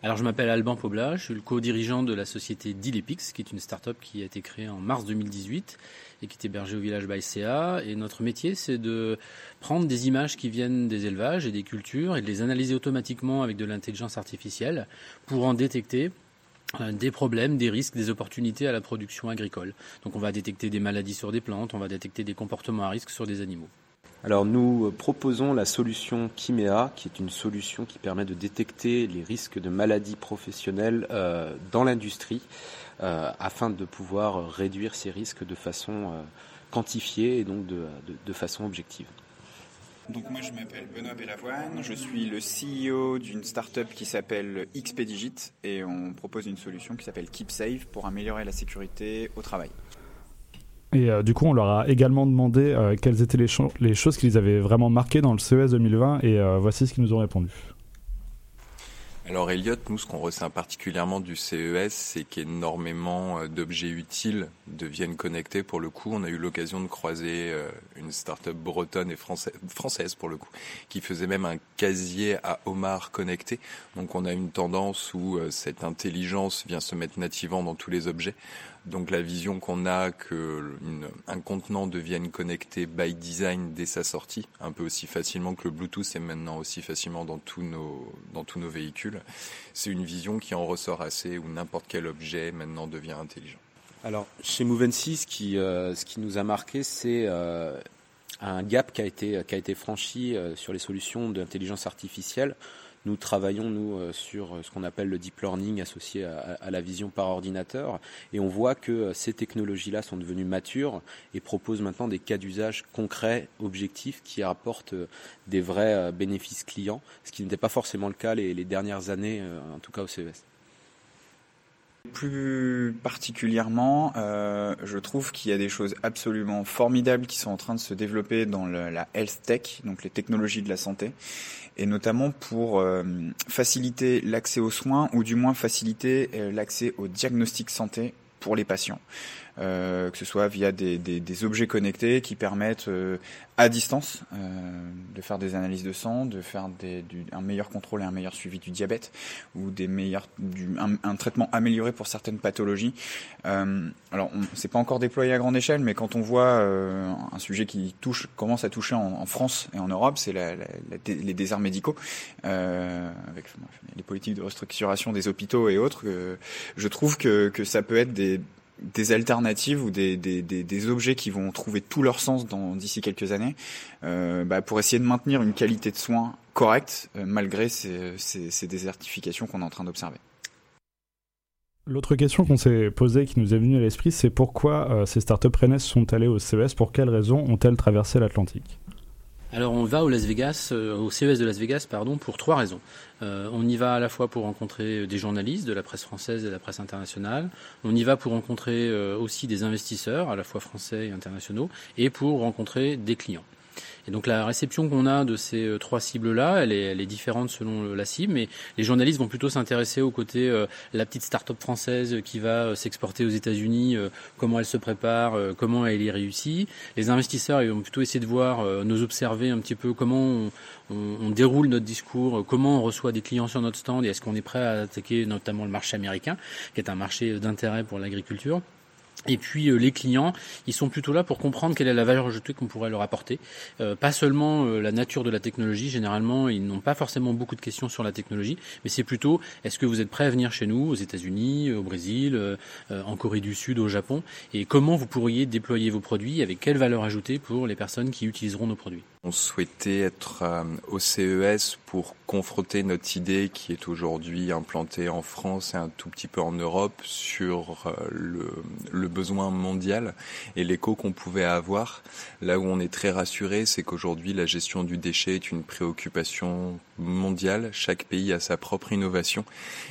Alors je m'appelle Alban Pobla, je suis le co-dirigeant de la société Dilepix, qui est une startup qui a été créée en mars 2018 et qui est hébergée au village Baïséa. Et notre métier, c'est de prendre des images qui viennent des élevages et des cultures et de les analyser automatiquement avec de l'intelligence artificielle pour en détecter euh, des problèmes, des risques, des opportunités à la production agricole. Donc on va détecter des maladies sur des plantes, on va détecter des comportements à risque sur des animaux. Alors nous euh, proposons la solution Chimea, qui est une solution qui permet de détecter les risques de maladies professionnelles euh, dans l'industrie, afin de pouvoir réduire ces risques de façon quantifiée et donc de, façon objective. Donc moi je m'appelle Benoît Bellavoine, je suis le CEO d'une startup qui s'appelle XPdigit et on propose une solution qui s'appelle KeepSafe pour améliorer la sécurité au travail. Et euh, du coup, on leur a également demandé euh, quelles étaient les, les, choses qui les avaient vraiment marquées dans le CES 2020 et euh, voici ce qu'ils nous ont répondu. Alors Elliot, nous ce qu'on ressent particulièrement du CES, c'est qu'énormément d'objets utiles deviennent connectés pour le coup. On a eu l'occasion de croiser une start-up bretonne et française, française pour le coup, qui faisait même un casier à homard connecté. Donc on a une tendance où cette intelligence vient se mettre nativement dans tous les objets. Donc la vision qu'on a que un contenant devienne connecté by design dès sa sortie, un peu aussi facilement que le Bluetooth est maintenant aussi facilement dans tous nos dans tous nos véhicules, c'est une vision qui en ressort assez où n'importe quel objet maintenant devient intelligent. Alors chez Movency, ce qui euh, ce qui nous a marqué, c'est euh, un gap qui a été qui a été franchi euh, sur les solutions d'intelligence artificielle. Nous travaillons, nous, euh, sur euh, ce qu'on appelle le deep learning associé à, la vision par ordinateur. Et on voit que euh, ces technologies-là sont devenues matures et proposent maintenant des cas d'usage concrets, objectifs, qui apportent des vrais bénéfices clients, ce qui n'était pas forcément le cas les, les dernières années, en tout cas au CES. Plus particulièrement, euh, je trouve qu'il y a des choses absolument formidables qui sont en train de se développer dans la health tech, donc les technologies de la santé, et notamment pour euh, faciliter l'accès aux soins ou du moins faciliter euh, l'accès aux diagnostics santé pour les patients. Euh, que ce soit via des, des, des, objets connectés qui permettent euh, à distance euh, de faire des analyses de sang, de faire des, du, un meilleur contrôle et un meilleur suivi du diabète ou des meilleurs, du, un, un, traitement amélioré pour certaines pathologies. alors, c'est pas encore déployé à grande échelle, mais quand on voit un sujet qui touche, commence à toucher en, en France et en Europe, c'est la, la, les déserts médicaux, avec les politiques de restructuration des hôpitaux et autres. je trouve que, que ça peut être des des alternatives ou des, des, objets qui vont trouver tout leur sens d'ici quelques années euh, bah, pour essayer de maintenir une qualité de soins correcte euh, malgré ces, ces, ces désertifications qu'on est en train d'observer. L'autre question qu'on s'est posée, qui nous est venue à l'esprit, c'est pourquoi euh, ces startups rennaises sont allées au CES Pour quelles raisons ont-elles traversé l'Atlantique? Alors on va au Las Vegas, euh, au CES de Las Vegas, pardon, pour trois raisons. Euh, on y va à la fois pour rencontrer des journalistes de la presse française et de la presse internationale. On y va pour rencontrer aussi des investisseurs, à la fois français et internationaux, et pour rencontrer des clients. Et donc la réception qu'on a de ces euh, trois cibles-là, elle est, elle est, différente selon la cible, mais les journalistes vont plutôt s'intéresser au côté euh, la petite start-up française qui va euh, s'exporter aux États-Unis, comment elle se prépare, comment elle y réussit. Les investisseurs ils vont plutôt essayer de voir, nous observer un petit peu comment on, on, on, déroule notre discours, comment on reçoit des clients sur notre stand et est-ce qu'on est prêt à attaquer notamment le marché américain, qui est un marché d'intérêt pour l'agriculture. Et puis euh, les clients, ils sont plutôt là pour comprendre quelle est la valeur ajoutée qu'on pourrait leur apporter. Euh, pas seulement euh, la nature de la technologie, généralement ils n'ont pas forcément beaucoup de questions sur la technologie, mais c'est plutôt est-ce que vous êtes prêt à venir chez nous, aux États-Unis, au Brésil, en Corée du Sud, au Japon, et comment vous pourriez déployer vos produits, avec quelle valeur ajoutée pour les personnes qui utiliseront nos produits? On souhaitait être au CES pour confronter notre idée qui est aujourd'hui implantée en France et un tout petit peu en Europe sur le, le besoin mondial et l'écho qu'on pouvait avoir. Là où on est très rassuré, c'est qu'aujourd'hui la gestion du déchet est une préoccupation mondiale. Chaque pays a sa propre innovation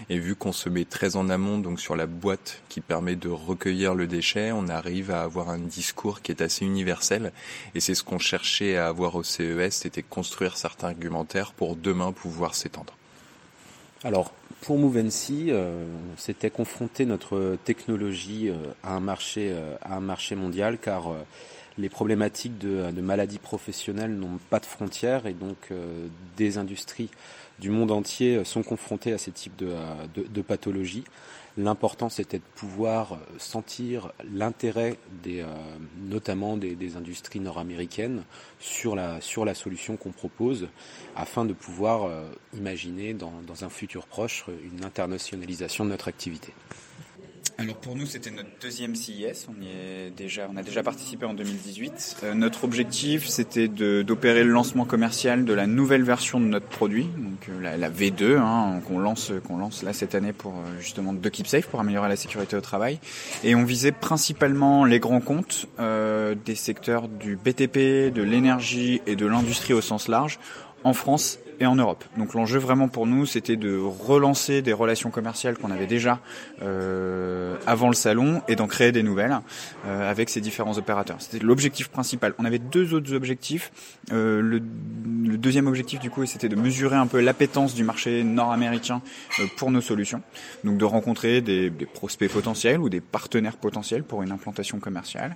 et vu qu'on se met très en amont donc sur la boîte qui permet de recueillir le déchet, on arrive à avoir un discours qui est assez universel et c'est ce qu'on cherchait à avoir au CES, c'était construire certains argumentaires pour demain pouvoir s'étendre. Alors, pour Movency, euh, on s'était confronté notre technologie euh, à un marché euh, à un marché mondial car les problématiques de, maladies professionnelles n'ont pas de frontières et donc des industries du monde entier sont confrontées à ces types de pathologies. L'important, c'était de pouvoir euh, sentir l'intérêt des, euh, notamment des, industries nord-américaines sur la, sur la solution qu'on propose, afin de pouvoir euh, imaginer dans, dans un futur proche une internationalisation de notre activité. Alors pour nous, c'était notre deuxième CIS. On, y est déjà, on a déjà participé en 2018. Euh, notre objectif, c'était d'opérer le lancement commercial de la nouvelle version de notre produit, donc euh, la, V2, hein, qu'on lance, qu'on lance là cette année pour euh, justement de Keep Safe pour améliorer la sécurité au travail. Et on visait principalement les grands comptes des secteurs du BTP, de l'énergie et de l'industrie au sens large en France et en Europe. Donc l'enjeu vraiment pour nous, c'était de relancer des relations commerciales qu'on avait déjà euh, avant le salon et d'en créer des nouvelles euh, avec ces différents opérateurs. C'était l'objectif principal. On avait deux autres objectifs. Euh, le, le, deuxième objectif du coup, c'était de mesurer un peu l'appétence du marché nord-américain euh, pour nos solutions. Donc de rencontrer des, des, prospects potentiels ou des partenaires potentiels pour une implantation commerciale.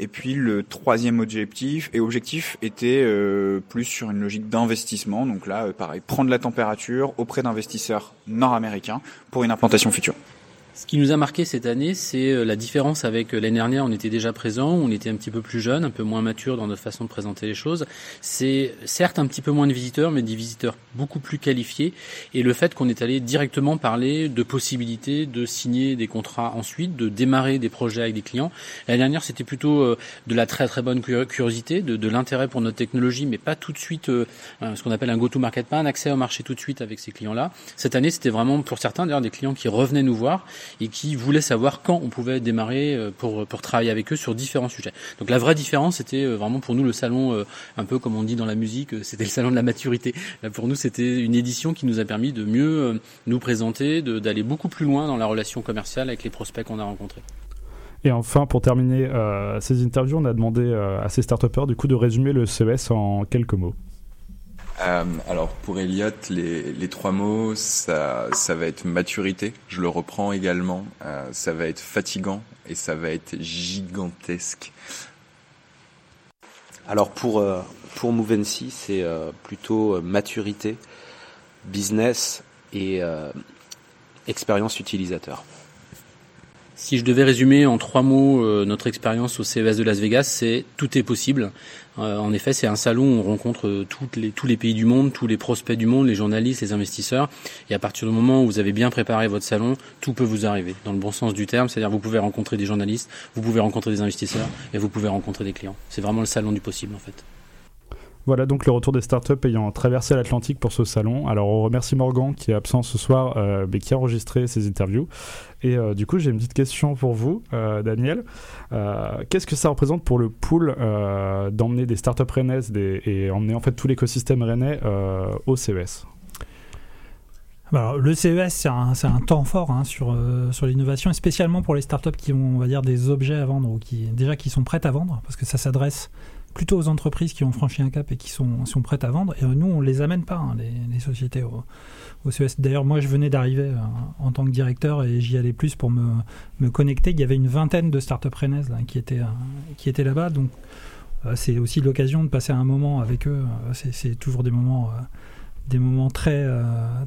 Et puis le troisième objectif et objectif était euh, plus sur une logique d'investissement. Donc là euh, pareil, prendre la température auprès d'investisseurs nord-américains pour une implantation future. Ce qui nous a marqué cette année, c'est euh, la différence avec euh, l'année dernière. On était déjà présent, on était un petit peu plus jeune, un peu moins mature dans notre façon de présenter les choses. C'est certes un petit peu moins de visiteurs, mais des visiteurs beaucoup plus qualifiés. Et le fait qu'on est allé directement parler de possibilités de signer des contrats ensuite, de démarrer des projets avec des clients. L'année dernière, c'était plutôt euh, de la très très bonne curiosité, de, de l'intérêt pour notre technologie, mais pas tout de suite ce qu'on appelle un go-to-market, pas un accès au marché tout de suite avec ces clients-là. Cette année, c'était vraiment pour certains d'ailleurs des clients qui revenaient nous voir et qui voulaient savoir quand on pouvait démarrer euh, pour, pour travailler avec eux sur différents sujets. Donc la vraie différence, c'était euh, vraiment pour nous le salon, euh, un peu comme on dit dans la musique, c'était le salon de la maturité. Là, pour nous, c'était une édition qui nous a permis de mieux nous présenter, d'aller beaucoup plus loin dans la relation commerciale avec les prospects qu'on a rencontrés. Et enfin, pour terminer ces interviews, on a demandé à ces start du coup de résumer le CES en quelques mots. Euh, alors pour Elliot, les, trois mots, ça, va être maturité. Je le reprends également. Euh, ça va être fatigant et ça va être gigantesque. Alors pour euh, pour Movency, c'est plutôt maturité, business et expérience utilisateur. Si je devais résumer en trois mots euh, notre expérience au CES de Las Vegas, c'est tout est possible. Euh, en effet, c'est un salon où on rencontre euh, toutes les, tous les pays du monde, tous les prospects du monde, les journalistes, les investisseurs. Et à partir du moment où vous avez bien préparé votre salon, tout peut vous arriver, dans le bon sens du terme. C'est-à-dire vous pouvez rencontrer des journalistes, vous pouvez rencontrer des investisseurs et vous pouvez rencontrer des clients. C'est vraiment le salon du possible en fait. Voilà donc le retour des startups ayant traversé l'Atlantique pour ce salon. Alors on remercie Morgan qui est absent ce soir euh, mais qui a enregistré ces interviews. Et euh, du coup j'ai une petite question pour vous, euh, Daniel. Qu'est-ce que ça représente pour le pool d'emmener des startups rennaises et emmener en fait tout l'écosystème rennais au CES alors, le CES, c'est un, un, temps fort hein, sur, sur l'innovation, et spécialement pour les startups qui ont, on va dire, des objets à vendre ou qui déjà qui sont prêtes à vendre, parce que ça s'adresse plutôt aux entreprises qui ont franchi un cap et qui sont, sont prêtes à vendre. Et nous, on les amène pas, hein, les, sociétés au, au CES. D'ailleurs, moi, je venais d'arriver euh, en tant que directeur et j'y allais plus pour me, me, connecter. Il y avait une vingtaine de startups rennaises qui étaient, euh, qui étaient là-bas. Donc, euh, c'est aussi l'occasion de passer un moment avec eux. c'est toujours des moments, des moments très,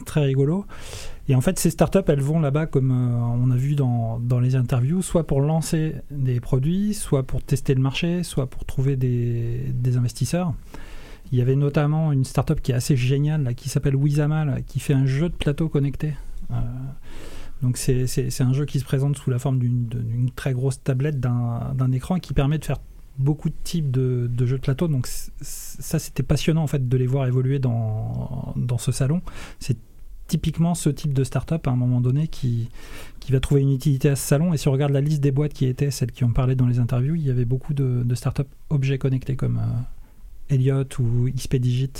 très rigolos. Et en fait, ces startups, elles vont là-bas, comme euh, on a vu dans, dans, les interviews, soit pour lancer des produits, soit pour tester le marché, soit pour trouver des, des investisseurs. Il y avait notamment une startup qui est assez géniale, qui s'appelle Wizama, qui fait un jeu de plateau connecté. Euh, donc c'est un jeu qui se présente sous la forme d'une très grosse tablette d'un écran qui permet de faire beaucoup de types de, jeux de plateau. Donc ça, c'était passionnant en fait de les voir évoluer dans, ce salon. C'est typiquement ce type de start-up à un moment donné qui, va trouver une utilité à ce salon. Et si on regarde la liste des boîtes qui étaient celles qui ont parlé dans les interviews, il y avait beaucoup de, de start-up objets connectés comme euh, Elliott ou XPDigit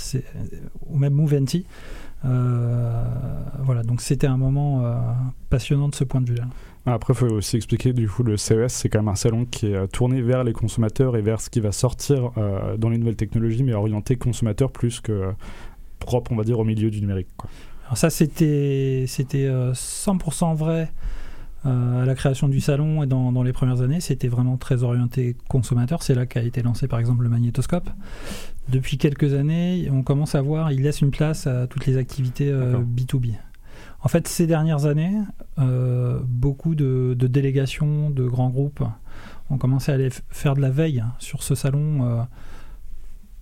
ou même Moventi. Euh, voilà, donc c'était un moment euh, passionnant de ce point de vue-là. Après, il faut aussi expliquer, du coup, le CES, c'est quand même un salon qui est tourné vers les consommateurs et vers ce qui va sortir dans les nouvelles technologies, mais orienté consommateur plus que propre, on va dire, au milieu du numérique. Quoi. Alors ça, c'était 100% euh, vrai euh, à la création du salon et dans, dans les premières années. C'était vraiment très orienté consommateur. C'est là qu'a été lancé par exemple le magnétoscope. Depuis quelques années, on commence à voir, il laisse une place à toutes les activités B2B. Euh, en fait, ces dernières années, beaucoup de, délégations, de grands groupes ont commencé à aller faire de la veille sur ce salon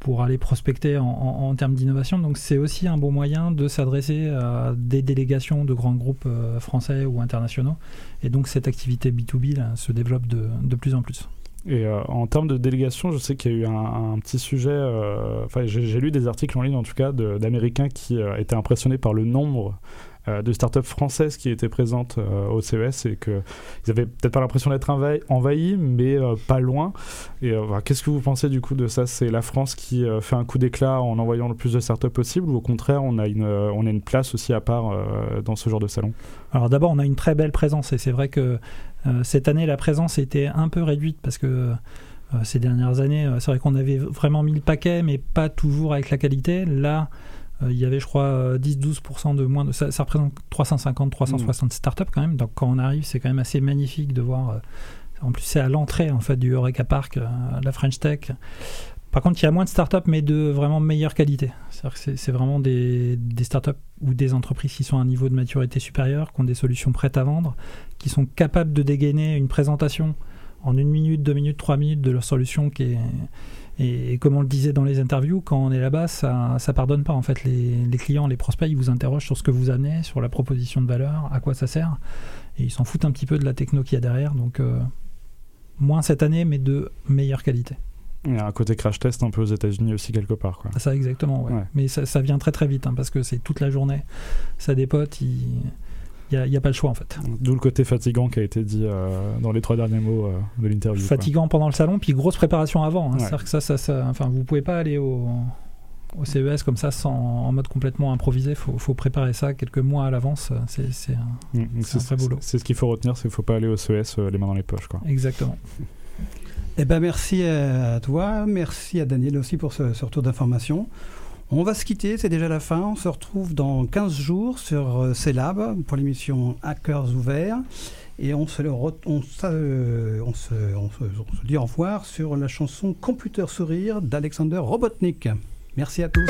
pour aller prospecter en, termes d'innovation. Donc c'est aussi un bon moyen de s'adresser à des délégations de grands groupes euh, français ou internationaux. Et donc cette activité B2B se développe de, plus en plus. Et euh, en termes de délégation, je sais qu'il y a eu un, petit sujet, euh, enfin j'ai lu des articles en ligne en tout cas d'Américains qui étaient impressionnés par le nombre euh, de startups françaises qui étaient présentes euh, au CES et qu'ils avaient peut-être pas l'impression d'être envahis, mais euh, pas loin. Et qu'est-ce que vous pensez du coup de ça? C'est la France qui fait un coup d'éclat en envoyant le plus de startups possible ou au contraire on a une, on a une place aussi à part dans ce genre de salon? Alors d'abord on a une très belle présence et c'est vrai que cette année la présence était un peu réduite parce que ces dernières années, c'est vrai qu'on avait vraiment mis le paquet, mais pas toujours avec la qualité. Là, euh, il y avait, je crois, 10-12% de moins. Ça, représente 350-360 mmh. startups quand même. Donc quand on arrive, c'est quand même assez magnifique de voir. Euh, en plus, c'est à l'entrée en fait du Eureka Park, euh, la French Tech. Par contre, il y a moins de startups, mais de vraiment meilleure qualité. C'est vraiment des, des, startups ou des entreprises qui sont à un niveau de maturité supérieur, qui ont des solutions prêtes à vendre, qui sont capables de dégainer une présentation en une minute, deux minutes, trois minutes de leur solution qui est, et, comme on le disait dans les interviews, quand on est là-bas, ça ne pardonne pas. En fait, les, clients, les prospects, ils vous interrogent sur ce que vous amenez, sur la proposition de valeur, à quoi ça sert. Et ils s'en foutent un petit peu de la techno qu'il y a derrière. Donc, euh, moins cette année, mais de meilleure qualité. Il y a un côté crash test un peu aux États-Unis aussi, quelque part. Quoi. Ça, exactement. Ouais. Mais ça, ça, vient très très vite, hein, parce que c'est toute la journée. Ça dépote. Ils il n'y a, pas le choix en fait. D'où le côté fatigant qui a été dit euh, dans les trois derniers mots euh, de l'interview. Fatigant pendant le salon, puis grosse préparation avant. Hein. C'est-à-dire que ça, ça, ça, enfin, vous pouvez pas aller au, au CES comme ça sans, en mode complètement improvisé. Il faut, faut, préparer ça quelques mois à l'avance. C'est un, mm, un vrai boulot. C'est ce qu'il faut retenir, c'est qu'il ne faut pas aller au CES euh, les mains dans les poches. Quoi. Exactement. Eh ben merci à toi, merci à Daniel aussi pour ce, ce retour d'information. On va se quitter, c'est déjà la fin. On se retrouve dans 15 jours sur euh, CELAB pour l'émission Hackers ouverts. Et on se, on, euh, on, se, on, se, dit au revoir sur la chanson Computer Sourire d'Alexander Robotnik. Merci à tous.